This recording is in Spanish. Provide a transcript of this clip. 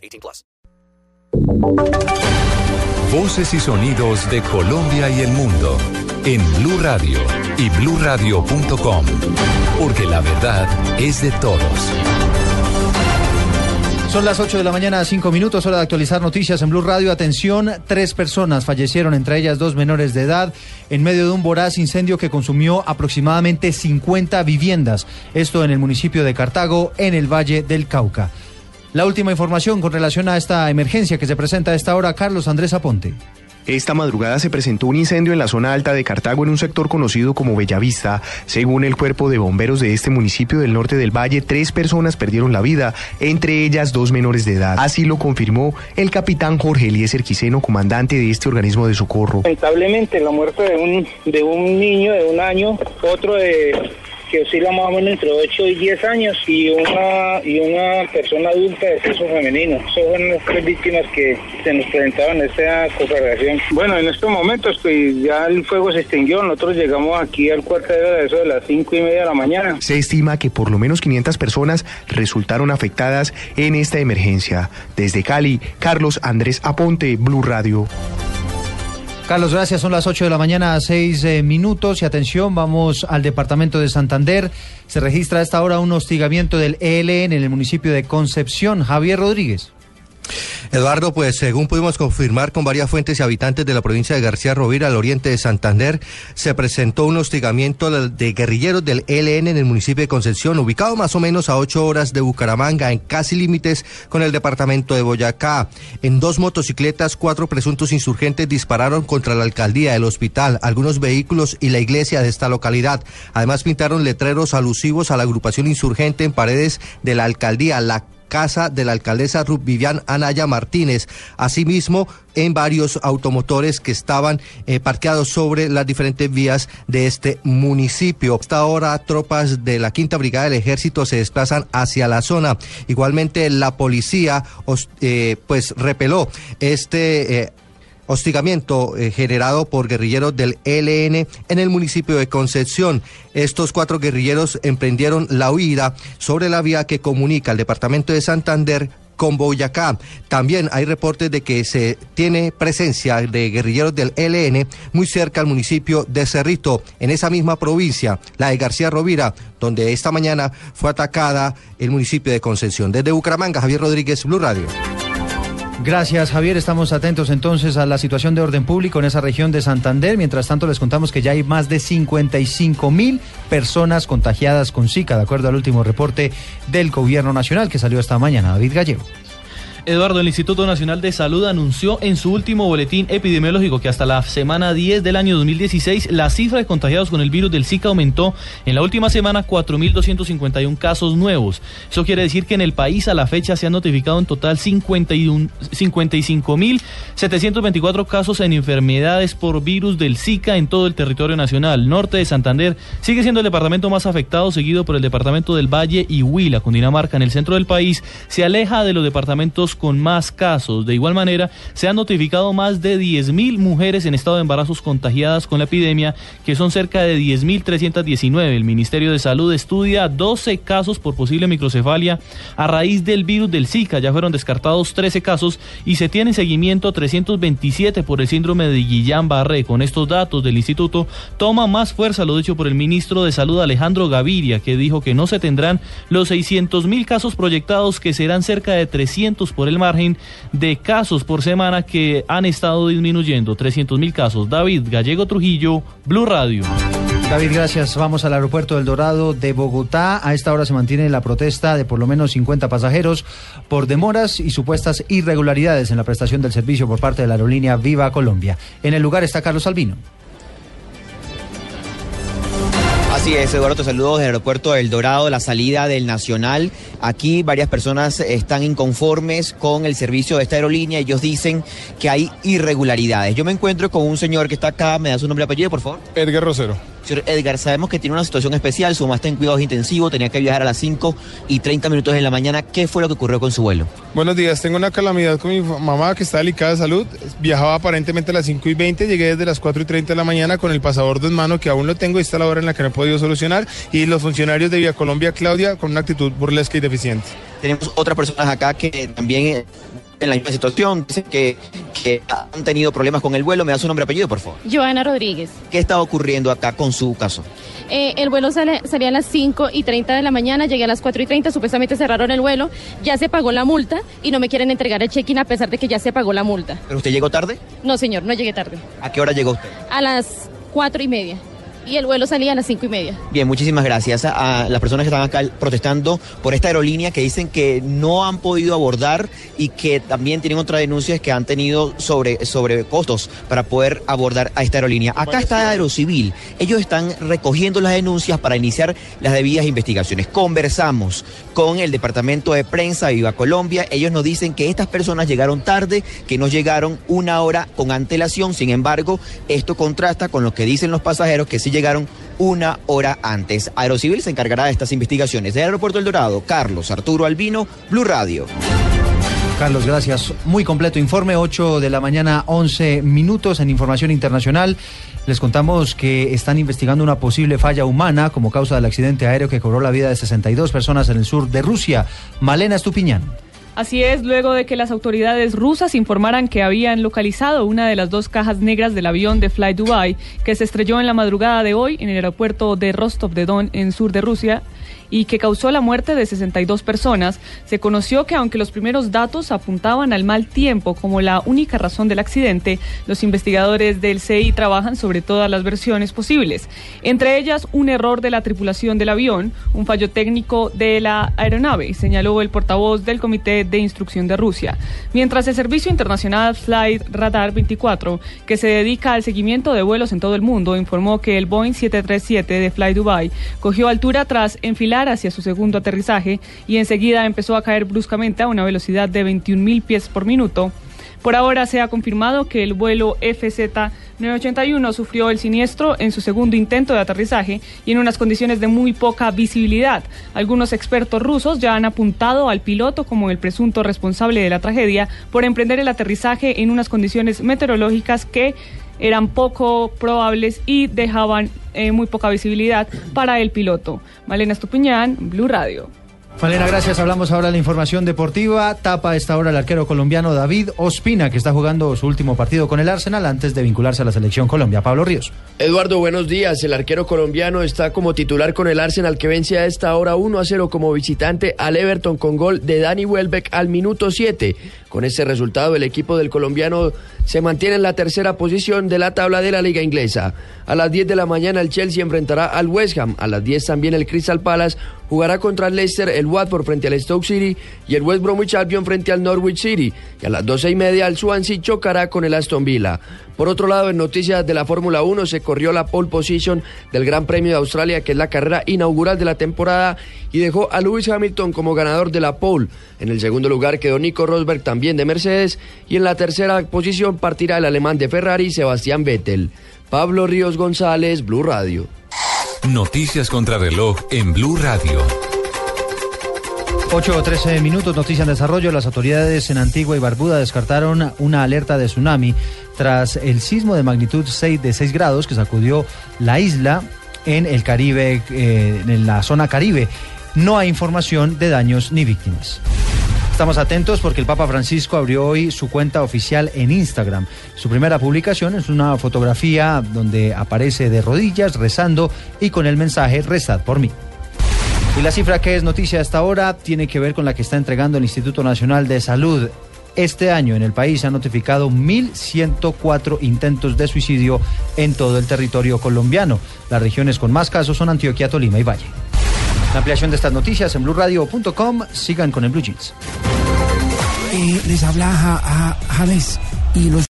18 plus. Voces y sonidos de Colombia y el mundo en Blue Radio y BlueRadio.com. Porque la verdad es de todos. Son las 8 de la mañana, 5 minutos, hora de actualizar noticias en Blue Radio. Atención, tres personas fallecieron, entre ellas dos menores de edad, en medio de un voraz incendio que consumió aproximadamente 50 viviendas. Esto en el municipio de Cartago, en el Valle del Cauca. La última información con relación a esta emergencia que se presenta a esta hora, Carlos Andrés Aponte. Esta madrugada se presentó un incendio en la zona alta de Cartago en un sector conocido como Bellavista. Según el cuerpo de bomberos de este municipio del norte del valle, tres personas perdieron la vida, entre ellas dos menores de edad. Así lo confirmó el capitán Jorge Eliezer Quiseno, comandante de este organismo de socorro. Lamentablemente la muerte de un, de un niño de un año, otro de que oscila más o menos entre 8 y 10 años y una y una persona adulta de sexo femenino. Son las tres víctimas que se nos presentaban en esta conflagración. Bueno, en estos momentos pues ya el fuego se extinguió. Nosotros llegamos aquí al cuartel de eso de las 5 y media de la mañana. Se estima que por lo menos 500 personas resultaron afectadas en esta emergencia. Desde Cali, Carlos Andrés Aponte, Blue Radio. Carlos, gracias. Son las 8 de la mañana, a 6 eh, minutos. Y atención, vamos al departamento de Santander. Se registra a esta hora un hostigamiento del ELN en el municipio de Concepción. Javier Rodríguez. Eduardo, pues según pudimos confirmar con varias fuentes y habitantes de la provincia de García Rovira, al oriente de Santander, se presentó un hostigamiento de guerrilleros del ELN en el municipio de Concepción, ubicado más o menos a ocho horas de Bucaramanga, en casi límites con el departamento de Boyacá. En dos motocicletas, cuatro presuntos insurgentes dispararon contra la alcaldía, el hospital, algunos vehículos y la iglesia de esta localidad. Además, pintaron letreros alusivos a la agrupación insurgente en paredes de la alcaldía, la casa de la alcaldesa Ruth Vivian Anaya Martínez. Asimismo, en varios automotores que estaban eh, parqueados sobre las diferentes vías de este municipio. Hasta ahora, tropas de la Quinta Brigada del Ejército se desplazan hacia la zona. Igualmente, la policía eh, pues repeló este eh, hostigamiento eh, generado por guerrilleros del ELN en el municipio de Concepción. Estos cuatro guerrilleros emprendieron la huida sobre la vía que comunica el departamento de Santander con Boyacá. También hay reportes de que se tiene presencia de guerrilleros del ELN muy cerca al municipio de Cerrito, en esa misma provincia, la de García Rovira, donde esta mañana fue atacada el municipio de Concepción. Desde Bucaramanga, Javier Rodríguez, Blue Radio. Gracias, Javier. Estamos atentos entonces a la situación de orden público en esa región de Santander. Mientras tanto, les contamos que ya hay más de 55 mil personas contagiadas con Zika, de acuerdo al último reporte del Gobierno Nacional que salió esta mañana. David Gallego. Eduardo, el Instituto Nacional de Salud anunció en su último boletín epidemiológico que hasta la semana 10 del año 2016 la cifra de contagiados con el virus del Zika aumentó en la última semana 4.251 casos nuevos. Eso quiere decir que en el país a la fecha se han notificado en total 55.724 casos en enfermedades por virus del Zika en todo el territorio nacional. Norte de Santander sigue siendo el departamento más afectado, seguido por el departamento del Valle y Huila, Cundinamarca. En el centro del país se aleja de los departamentos con más casos. De igual manera, se han notificado más de 10.000 mujeres en estado de embarazos contagiadas con la epidemia, que son cerca de 10.319. El Ministerio de Salud estudia 12 casos por posible microcefalia a raíz del virus del Zika. Ya fueron descartados 13 casos y se tiene en seguimiento 327 por el síndrome de Guillain-Barré. Con estos datos del instituto toma más fuerza lo dicho por el ministro de Salud Alejandro Gaviria, que dijo que no se tendrán los 600.000 casos proyectados, que serán cerca de 300 por el margen de casos por semana que han estado disminuyendo. 300 mil casos. David Gallego Trujillo, Blue Radio. David, gracias. Vamos al aeropuerto del Dorado de Bogotá. A esta hora se mantiene la protesta de por lo menos 50 pasajeros por demoras y supuestas irregularidades en la prestación del servicio por parte de la aerolínea Viva Colombia. En el lugar está Carlos Albino. Así es, Eduardo, te saludo desde el aeropuerto del Dorado, la salida del Nacional. Aquí varias personas están inconformes con el servicio de esta aerolínea. Ellos dicen que hay irregularidades. Yo me encuentro con un señor que está acá, me da su nombre y apellido, por favor. Edgar Rosero. Señor Edgar, sabemos que tiene una situación especial, su mamá está en cuidados intensivos, tenía que viajar a las 5 y 30 minutos de la mañana. ¿Qué fue lo que ocurrió con su vuelo? Buenos días, tengo una calamidad con mi mamá que está delicada de salud. Viajaba aparentemente a las 5 y 20, llegué desde las 4 y 30 de la mañana con el pasaporte en mano que aún lo tengo y está la hora en la que no he podido solucionar. Y los funcionarios de Vía Colombia, Claudia, con una actitud burlesca y deficiente. Tenemos otras personas acá que también en la misma situación, dicen que, que han tenido problemas con el vuelo. ¿Me da su nombre y apellido, por favor? Joana Rodríguez. ¿Qué está ocurriendo acá con su caso? Eh, el vuelo sale, salía a las 5 y 30 de la mañana, llegué a las 4 y 30, supuestamente cerraron el vuelo, ya se pagó la multa y no me quieren entregar el check-in a pesar de que ya se pagó la multa. ¿Pero usted llegó tarde? No, señor, no llegué tarde. ¿A qué hora llegó usted? A las 4 y media. Y el vuelo salía a las 5 y media. Bien, muchísimas gracias a, a las personas que están acá protestando por esta aerolínea que dicen que no han podido abordar y que también tienen otras denuncias que han tenido sobre, sobre costos para poder abordar a esta aerolínea. Acá está Aerocivil. Ellos están recogiendo las denuncias para iniciar las debidas investigaciones. Conversamos con el departamento de prensa de Viva Colombia. Ellos nos dicen que estas personas llegaron tarde, que no llegaron una hora con antelación. Sin embargo, esto contrasta con lo que dicen los pasajeros que sí llegaron una hora antes. Aerocivil se encargará de estas investigaciones. Del Aeropuerto El Dorado, Carlos Arturo Albino, Blue Radio. Carlos, gracias. Muy completo informe, 8 de la mañana, 11 minutos en información internacional. Les contamos que están investigando una posible falla humana como causa del accidente aéreo que cobró la vida de 62 personas en el sur de Rusia. Malena Estupiñán. Así es, luego de que las autoridades rusas informaran que habían localizado una de las dos cajas negras del avión de Fly Dubai que se estrelló en la madrugada de hoy en el aeropuerto de Rostov de Don en sur de Rusia y que causó la muerte de 62 personas, se conoció que aunque los primeros datos apuntaban al mal tiempo como la única razón del accidente, los investigadores del CI trabajan sobre todas las versiones posibles, entre ellas un error de la tripulación del avión, un fallo técnico de la aeronave, señaló el portavoz del Comité de Instrucción de Rusia, mientras el Servicio Internacional Flight Radar 24, que se dedica al seguimiento de vuelos en todo el mundo, informó que el Boeing 737 de Fly Dubai cogió altura tras enfilar hacia su segundo aterrizaje y enseguida empezó a caer bruscamente a una velocidad de 21.000 pies por minuto. Por ahora se ha confirmado que el vuelo FZ981 sufrió el siniestro en su segundo intento de aterrizaje y en unas condiciones de muy poca visibilidad. Algunos expertos rusos ya han apuntado al piloto como el presunto responsable de la tragedia por emprender el aterrizaje en unas condiciones meteorológicas que eran poco probables y dejaban eh, muy poca visibilidad para el piloto. Malena Estupiñán, Blue Radio. Malena, gracias. Hablamos ahora de la información deportiva. Tapa a esta hora el arquero colombiano David Ospina, que está jugando su último partido con el Arsenal antes de vincularse a la selección Colombia. Pablo Ríos. Eduardo, buenos días. El arquero colombiano está como titular con el Arsenal que vence a esta hora 1 a 0 como visitante al Everton con gol de Dani Welbeck al minuto 7. Con ese resultado, el equipo del colombiano se mantiene en la tercera posición de la tabla de la liga inglesa. A las 10 de la mañana el Chelsea enfrentará al West Ham. A las 10 también el Crystal Palace jugará contra el Leicester, el Watford frente al Stoke City y el West Bromwich Albion frente al Norwich City. Y a las 12 y media el Swansea chocará con el Aston Villa. Por otro lado, en noticias de la Fórmula 1 se corrió la pole position del Gran Premio de Australia, que es la carrera inaugural de la temporada, y dejó a Lewis Hamilton como ganador de la pole. En el segundo lugar quedó Nico Rosberg también de Mercedes, y en la tercera posición partirá el alemán de Ferrari, Sebastián Vettel. Pablo Ríos González, Blue Radio. Noticias contra reloj en Blue Radio. 8 o 13 minutos, noticia en desarrollo. Las autoridades en Antigua y Barbuda descartaron una alerta de tsunami tras el sismo de magnitud 6 de 6 grados que sacudió la isla en el Caribe, eh, en la zona Caribe. No hay información de daños ni víctimas. Estamos atentos porque el Papa Francisco abrió hoy su cuenta oficial en Instagram. Su primera publicación es una fotografía donde aparece de rodillas rezando y con el mensaje rezad por mí. Y la cifra que es noticia hasta ahora tiene que ver con la que está entregando el Instituto Nacional de Salud. Este año en el país han notificado 1.104 intentos de suicidio en todo el territorio colombiano. Las regiones con más casos son Antioquia, Tolima y Valle. La ampliación de estas noticias en blueradio.com. Sigan con el Blue Jeans. Eh, les habla ja, ja, James y los